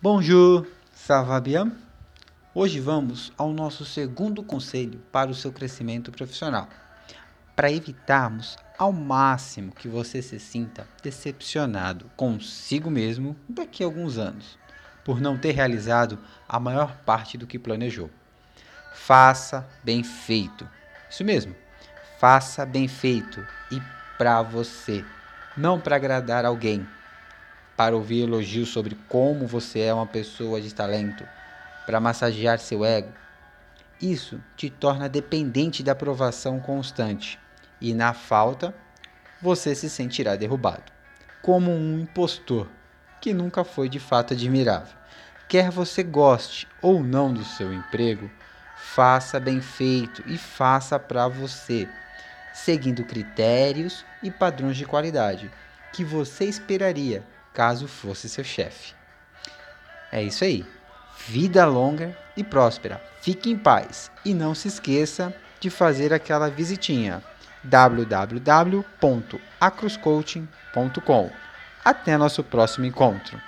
Bonjour, ça va bien? Hoje vamos ao nosso segundo conselho para o seu crescimento profissional. Para evitarmos ao máximo que você se sinta decepcionado consigo mesmo daqui a alguns anos, por não ter realizado a maior parte do que planejou. Faça bem feito. Isso mesmo. Faça bem feito e para você, não para agradar alguém para ouvir elogios sobre como você é uma pessoa de talento, para massagear seu ego. Isso te torna dependente da aprovação constante e, na falta, você se sentirá derrubado, como um impostor que nunca foi de fato admirável. Quer você goste ou não do seu emprego, faça bem feito e faça para você, seguindo critérios e padrões de qualidade que você esperaria caso fosse seu chefe. É isso aí. Vida longa e próspera. Fique em paz e não se esqueça de fazer aquela visitinha www.acroscoaching.com. Até nosso próximo encontro.